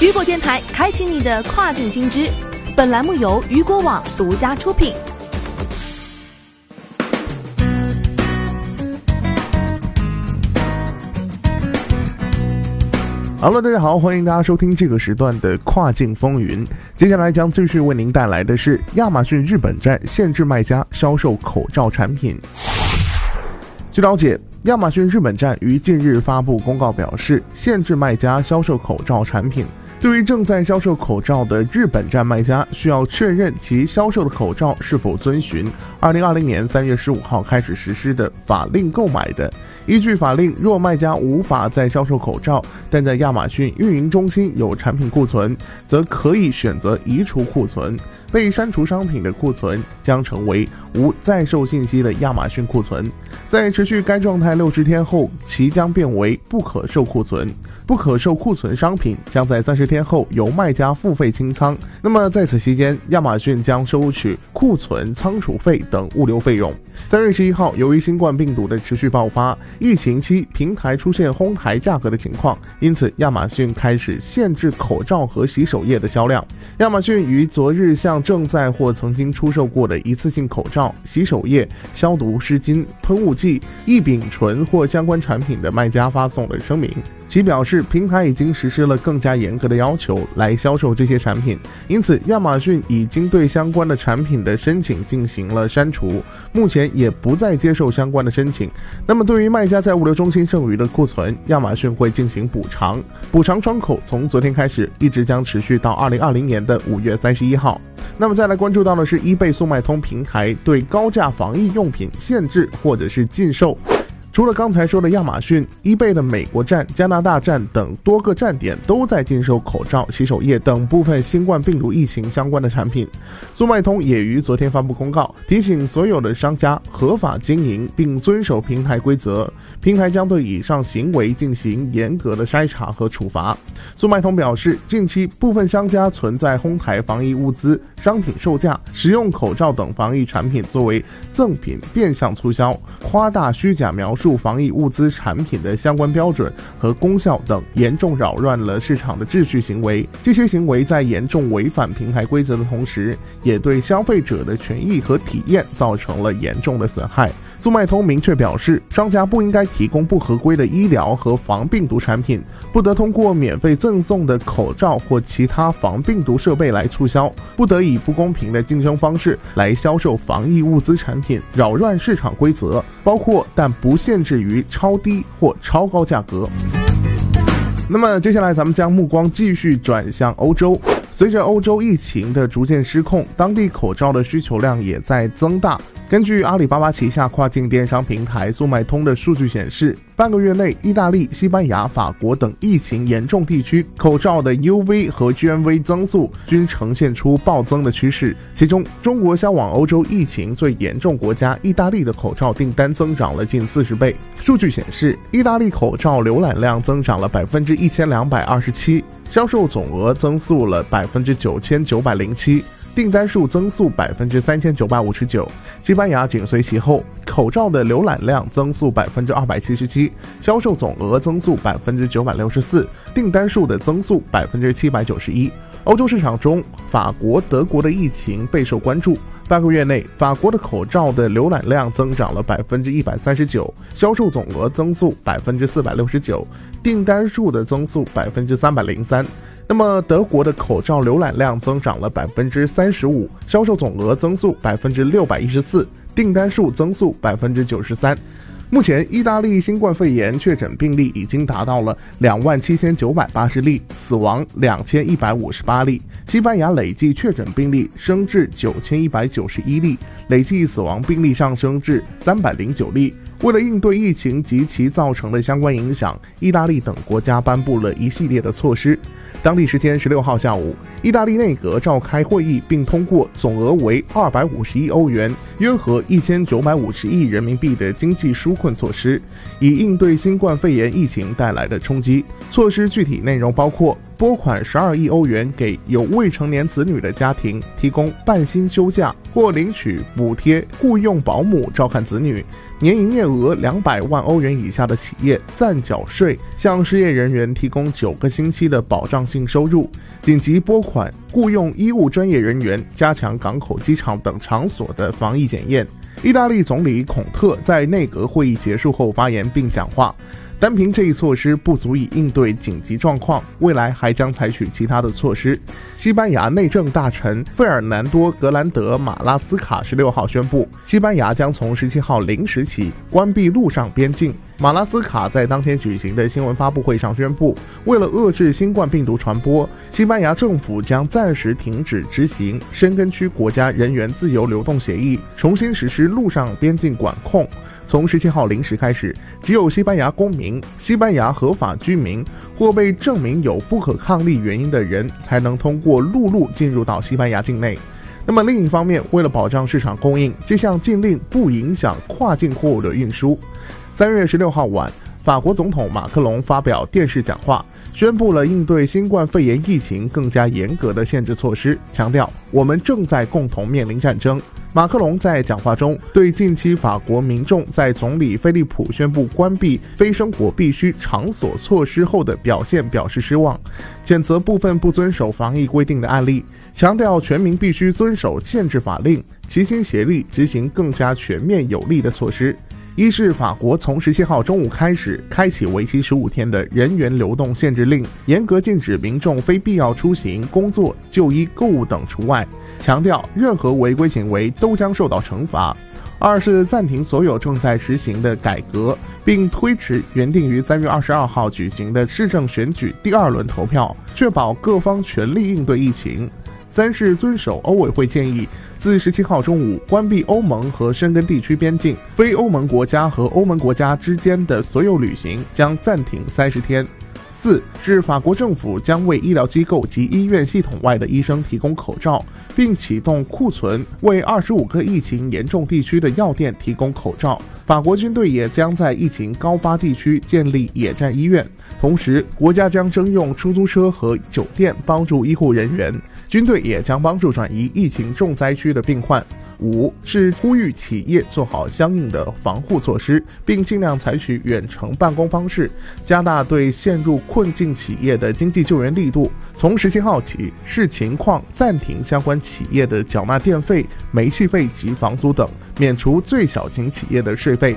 雨果电台开启你的跨境新知，本栏目由雨果网独家出品。Hello，大家好，欢迎大家收听这个时段的跨境风云。接下来将继续为您带来的是亚马逊日本站限制卖家销售口罩产品。据了解，亚马逊日本站于近日发布公告表示，限制卖家销售口罩产品。对于正在销售口罩的日本站卖家，需要确认其销售的口罩是否遵循二零二零年三月十五号开始实施的法令购买的。依据法令，若卖家无法再销售口罩，但在亚马逊运营中心有产品库存，则可以选择移除库存。被删除商品的库存将成为无在售信息的亚马逊库存。在持续该状态六十天后，其将变为不可售库存。不可售库存商品将在三十天后由卖家付费清仓。那么在此期间，亚马逊将收取库存仓储费等物流费用。三月十一号，由于新冠病毒的持续爆发，疫情期平台出现哄抬价格的情况，因此亚马逊开始限制口罩和洗手液的销量。亚马逊于昨日向正在或曾经出售过的一次性口罩、洗手液、消毒湿巾、喷雾剂、异丙醇或相关产品的卖家发送了声明。其表示，平台已经实施了更加严格的要求来销售这些产品，因此亚马逊已经对相关的产品的申请进行了删除，目前也不再接受相关的申请。那么，对于卖家在物流中心剩余的库存，亚马逊会进行补偿，补偿窗口从昨天开始，一直将持续到二零二零年的五月三十一号。那么，再来关注到的是，易贝速卖通平台对高价防疫用品限制或者是禁售。除了刚才说的亚马逊、易贝的美国站、加拿大站等多个站点都在禁售口罩、洗手液等部分新冠病毒疫情相关的产品，速卖通也于昨天发布公告，提醒所有的商家合法经营并遵守平台规则，平台将对以上行为进行严格的筛查和处罚。速卖通表示，近期部分商家存在哄抬防疫物资、商品售价、使用口罩等防疫产品作为赠品变相促销、夸大虚假描述。防疫物资产品的相关标准和功效等，严重扰乱了市场的秩序行为。这些行为在严重违反平台规则的同时，也对消费者的权益和体验造成了严重的损害。速卖通明确表示，商家不应该提供不合规的医疗和防病毒产品，不得通过免费赠送的口罩或其他防病毒设备来促销，不得以不公平的竞争方式来销售防疫物资产品，扰乱市场规则，包括但不限制于超低或超高价格。那么接下来，咱们将目光继续转向欧洲。随着欧洲疫情的逐渐失控，当地口罩的需求量也在增大。根据阿里巴巴旗下跨境电商平台速卖通的数据显示，半个月内，意大利、西班牙、法国等疫情严重地区口罩的 UV 和 GMV 增速均呈现出暴增的趋势。其中，中国销往欧洲疫情最严重国家意大利的口罩订单增长了近四十倍。数据显示，意大利口罩浏览量增长了百分之一千两百二十七，销售总额增速了百分之九千九百零七。订单数增速百分之三千九百五十九，西班牙紧随其后，口罩的浏览量增速百分之二百七十七，销售总额增速百分之九百六十四，订单数的增速百分之七百九十一。欧洲市场中，法国、德国的疫情备受关注。半个月内，法国的口罩的浏览量增长了百分之一百三十九，销售总额增速百分之四百六十九，订单数的增速百分之三百零三。那么，德国的口罩浏览量增长了百分之三十五，销售总额增速百分之六百一十四，订单数增速百分之九十三。目前，意大利新冠肺炎确诊病例已经达到了两万七千九百八十例，死亡两千一百五十八例。西班牙累计确诊病例升至九千一百九十一例，累计死亡病例上升至三百零九例。为了应对疫情及其造成的相关影响，意大利等国家颁布了一系列的措施。当地时间十六号下午，意大利内阁召开会议，并通过总额为二百五十亿欧元（约合一千九百五十亿人民币）的经济纾困措施，以应对新冠肺炎疫情带来的冲击。措施具体内容包括拨款十二亿欧元给有未成年子女的家庭提供半薪休假或领取补贴，雇佣保姆照看子女。年营业额两百万欧元以下的企业暂缴税，向失业人员提供九个星期的保障性收入。紧急拨款雇佣医务专业人员，加强港口、机场等场所的防疫检验。意大利总理孔特在内阁会议结束后发言并讲话。单凭这一措施不足以应对紧急状况，未来还将采取其他的措施。西班牙内政大臣费尔南多·格兰德·马拉斯卡十六号宣布，西班牙将从十七号零时起关闭陆上边境。马拉斯卡在当天举行的新闻发布会上宣布，为了遏制新冠病毒传播，西班牙政府将暂时停止执行申根区国家人员自由流动协议，重新实施陆上边境管控。从十七号零时开始，只有西班牙公民、西班牙合法居民或被证明有不可抗力原因的人才能通过陆路进入到西班牙境内。那么另一方面，为了保障市场供应，这项禁令不影响跨境货物的运输。三月十六号晚，法国总统马克龙发表电视讲话，宣布了应对新冠肺炎疫情更加严格的限制措施，强调我们正在共同面临战争。马克龙在讲话中对近期法国民众在总理菲利普宣布关闭非生活必需场所措施后的表现表示失望，谴责部分不遵守防疫规定的案例，强调全民必须遵守限制法令，齐心协力执行更加全面有力的措施。一是法国从十七号中午开始开启为期十五天的人员流动限制令，严格禁止民众非必要出行、工作、就医、购物等除外，强调任何违规行为都将受到惩罚。二是暂停所有正在实行的改革，并推迟原定于三月二十二号举行的市政选举第二轮投票，确保各方全力应对疫情。三是遵守欧委会建议，自十七号中午关闭欧盟和申根地区边境，非欧盟国家和欧盟国家之间的所有旅行将暂停三十天。四是法国政府将为医疗机构及医院系统外的医生提供口罩，并启动库存，为二十五个疫情严重地区的药店提供口罩。法国军队也将在疫情高发地区建立野战医院，同时国家将征用出租车和酒店帮助医护人员。军队也将帮助转移疫情重灾区的病患。五是呼吁企业做好相应的防护措施，并尽量采取远程办公方式，加大对陷入困境企业的经济救援力度。从十七号起，视情况暂停相关企业的缴纳电费、煤气费及房租等，免除最小型企业的税费。